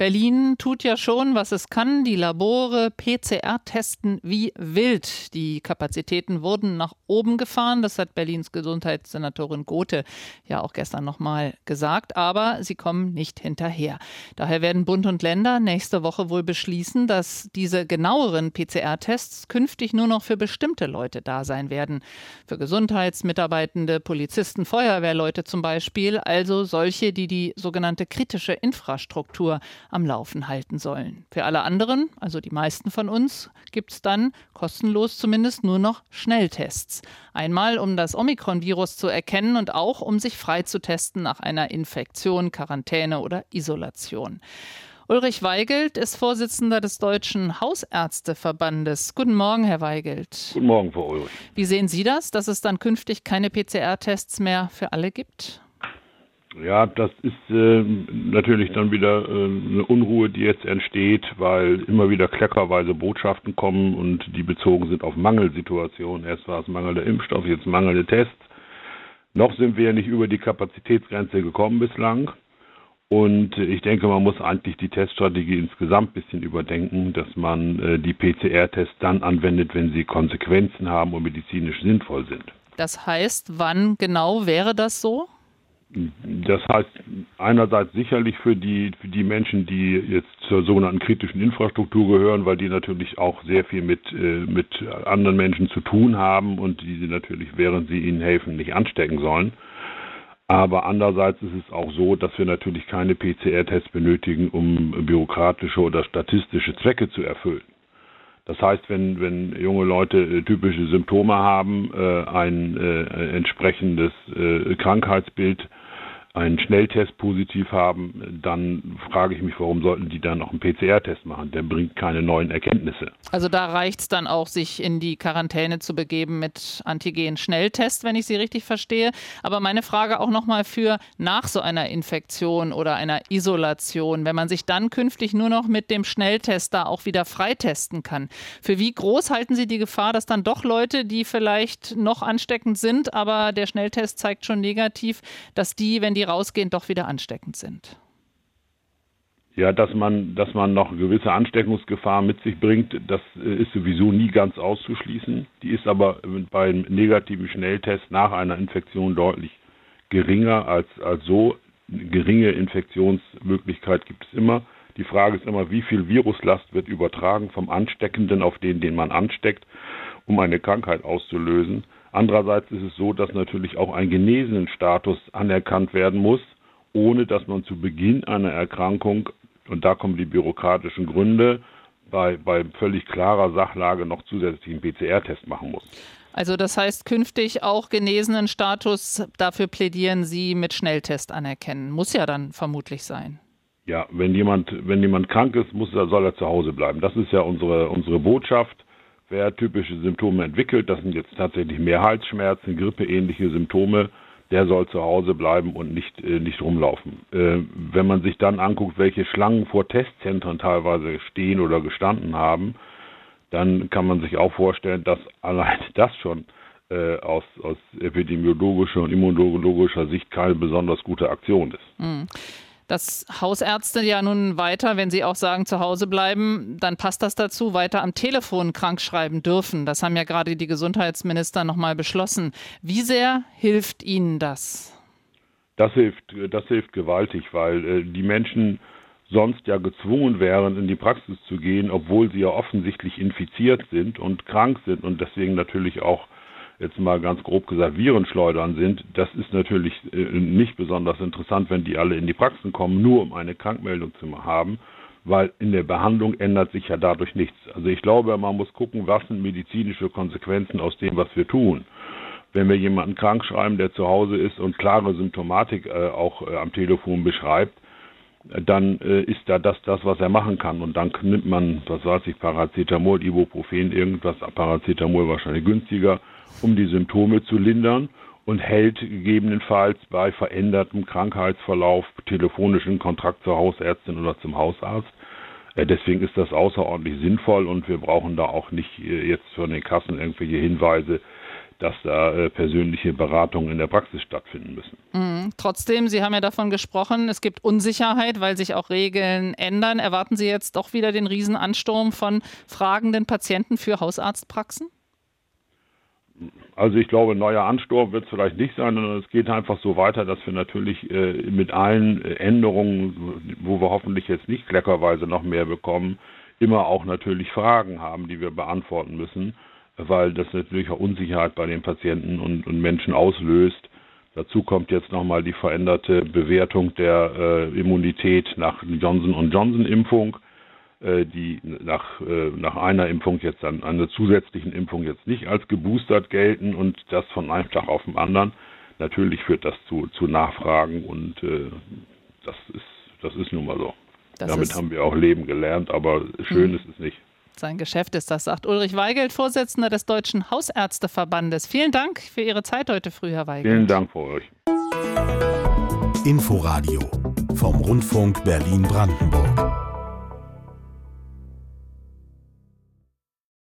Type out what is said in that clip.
Berlin tut ja schon, was es kann. Die Labore PCR testen wie wild. Die Kapazitäten wurden nach oben gefahren. Das hat Berlins Gesundheitssenatorin Gothe ja auch gestern nochmal gesagt. Aber sie kommen nicht hinterher. Daher werden Bund und Länder nächste Woche wohl beschließen, dass diese genaueren PCR-Tests künftig nur noch für bestimmte Leute da sein werden. Für Gesundheitsmitarbeitende, Polizisten, Feuerwehrleute zum Beispiel. Also solche, die die sogenannte kritische Infrastruktur am Laufen halten sollen. Für alle anderen, also die meisten von uns, gibt es dann kostenlos zumindest nur noch Schnelltests. Einmal, um das Omikron-Virus zu erkennen und auch, um sich freitesten nach einer Infektion, Quarantäne oder Isolation. Ulrich Weigelt ist Vorsitzender des Deutschen Hausärzteverbandes. Guten Morgen, Herr Weigelt. Guten Morgen, Frau Ulrich. Wie sehen Sie das, dass es dann künftig keine PCR-Tests mehr für alle gibt? Ja, das ist äh, natürlich dann wieder äh, eine Unruhe, die jetzt entsteht, weil immer wieder kleckerweise Botschaften kommen und die bezogen sind auf Mangelsituationen. Erst war es mangelnder Impfstoff, jetzt mangelnde Tests. Noch sind wir ja nicht über die Kapazitätsgrenze gekommen bislang. Und ich denke, man muss eigentlich die Teststrategie insgesamt ein bisschen überdenken, dass man äh, die PCR-Tests dann anwendet, wenn sie Konsequenzen haben und medizinisch sinnvoll sind. Das heißt, wann genau wäre das so? Das heißt einerseits sicherlich für die, für die Menschen, die jetzt zur sogenannten kritischen Infrastruktur gehören, weil die natürlich auch sehr viel mit, äh, mit anderen Menschen zu tun haben und die sie natürlich, während sie ihnen helfen, nicht anstecken sollen. Aber andererseits ist es auch so, dass wir natürlich keine PCR-Tests benötigen, um bürokratische oder statistische Zwecke zu erfüllen. Das heißt, wenn, wenn junge Leute äh, typische Symptome haben, äh, ein äh, entsprechendes äh, Krankheitsbild einen Schnelltest positiv haben, dann frage ich mich, warum sollten die dann noch einen PCR-Test machen? Der bringt keine neuen Erkenntnisse. Also da reicht es dann auch, sich in die Quarantäne zu begeben mit Antigen-Schnelltest, wenn ich Sie richtig verstehe. Aber meine Frage auch nochmal für nach so einer Infektion oder einer Isolation, wenn man sich dann künftig nur noch mit dem Schnelltest da auch wieder freitesten kann. Für wie groß halten Sie die Gefahr, dass dann doch Leute, die vielleicht noch ansteckend sind, aber der Schnelltest zeigt schon negativ, dass die, wenn die die rausgehen, doch wieder ansteckend sind. Ja, dass man, dass man noch gewisse Ansteckungsgefahr mit sich bringt, das äh, ist sowieso nie ganz auszuschließen. Die ist aber beim negativen Schnelltest nach einer Infektion deutlich geringer als, als so. Eine geringe Infektionsmöglichkeit gibt es immer. Die Frage ist immer, wie viel Viruslast wird übertragen vom Ansteckenden auf den, den man ansteckt, um eine Krankheit auszulösen. Andererseits ist es so, dass natürlich auch ein genesenen Status anerkannt werden muss, ohne dass man zu Beginn einer Erkrankung, und da kommen die bürokratischen Gründe, bei, bei völlig klarer Sachlage noch zusätzlichen PCR-Test machen muss. Also das heißt künftig auch genesenen Status, dafür plädieren Sie mit Schnelltest anerkennen. Muss ja dann vermutlich sein. Ja, wenn jemand, wenn jemand krank ist, muss er, soll er zu Hause bleiben. Das ist ja unsere, unsere Botschaft. Wer typische Symptome entwickelt, das sind jetzt tatsächlich mehr Halsschmerzen, grippeähnliche Symptome, der soll zu Hause bleiben und nicht, äh, nicht rumlaufen. Äh, wenn man sich dann anguckt, welche Schlangen vor Testzentren teilweise stehen oder gestanden haben, dann kann man sich auch vorstellen, dass allein das schon äh, aus, aus epidemiologischer und immunologischer Sicht keine besonders gute Aktion ist. Mhm dass Hausärzte ja nun weiter, wenn sie auch sagen, zu Hause bleiben, dann passt das dazu, weiter am Telefon krankschreiben dürfen. Das haben ja gerade die Gesundheitsminister nochmal beschlossen. Wie sehr hilft Ihnen das? Das hilft, das hilft gewaltig, weil äh, die Menschen sonst ja gezwungen wären, in die Praxis zu gehen, obwohl sie ja offensichtlich infiziert sind und krank sind und deswegen natürlich auch jetzt mal ganz grob gesagt Virenschleudern sind, das ist natürlich äh, nicht besonders interessant, wenn die alle in die Praxen kommen, nur um eine Krankmeldung zu haben, weil in der Behandlung ändert sich ja dadurch nichts. Also ich glaube, man muss gucken, was sind medizinische Konsequenzen aus dem, was wir tun. Wenn wir jemanden krank schreiben, der zu Hause ist und klare Symptomatik äh, auch äh, am Telefon beschreibt, dann äh, ist da das das, was er machen kann. Und dann nimmt man, was weiß ich, Paracetamol, Ibuprofen, irgendwas, Paracetamol wahrscheinlich günstiger um die Symptome zu lindern und hält gegebenenfalls bei verändertem Krankheitsverlauf telefonischen Kontakt zur Hausärztin oder zum Hausarzt. Äh, deswegen ist das außerordentlich sinnvoll und wir brauchen da auch nicht äh, jetzt von den Kassen irgendwelche Hinweise, dass da äh, persönliche Beratungen in der Praxis stattfinden müssen. Mhm. Trotzdem, Sie haben ja davon gesprochen, es gibt Unsicherheit, weil sich auch Regeln ändern. Erwarten Sie jetzt doch wieder den Riesenansturm von fragenden Patienten für Hausarztpraxen? Also ich glaube, ein neuer Ansturm wird es vielleicht nicht sein, sondern es geht einfach so weiter, dass wir natürlich äh, mit allen Änderungen, wo wir hoffentlich jetzt nicht kleckerweise noch mehr bekommen, immer auch natürlich Fragen haben, die wir beantworten müssen weil das natürlich auch Unsicherheit bei den Patienten und, und Menschen auslöst. Dazu kommt jetzt nochmal die veränderte Bewertung der äh, Immunität nach Johnson Johnson Impfung, äh, die nach, äh, nach einer Impfung jetzt dann einer zusätzlichen Impfung jetzt nicht als geboostert gelten und das von einem Tag auf den anderen. Natürlich führt das zu, zu Nachfragen und äh, das ist das ist nun mal so. Das Damit haben wir auch Leben gelernt, aber schön mhm. ist es nicht sein Geschäft ist. Das sagt Ulrich Weigelt, Vorsitzender des Deutschen Hausärzteverbandes. Vielen Dank für Ihre Zeit heute früh, Herr Weigelt. Vielen Dank für euch. Inforadio vom Rundfunk Berlin-Brandenburg.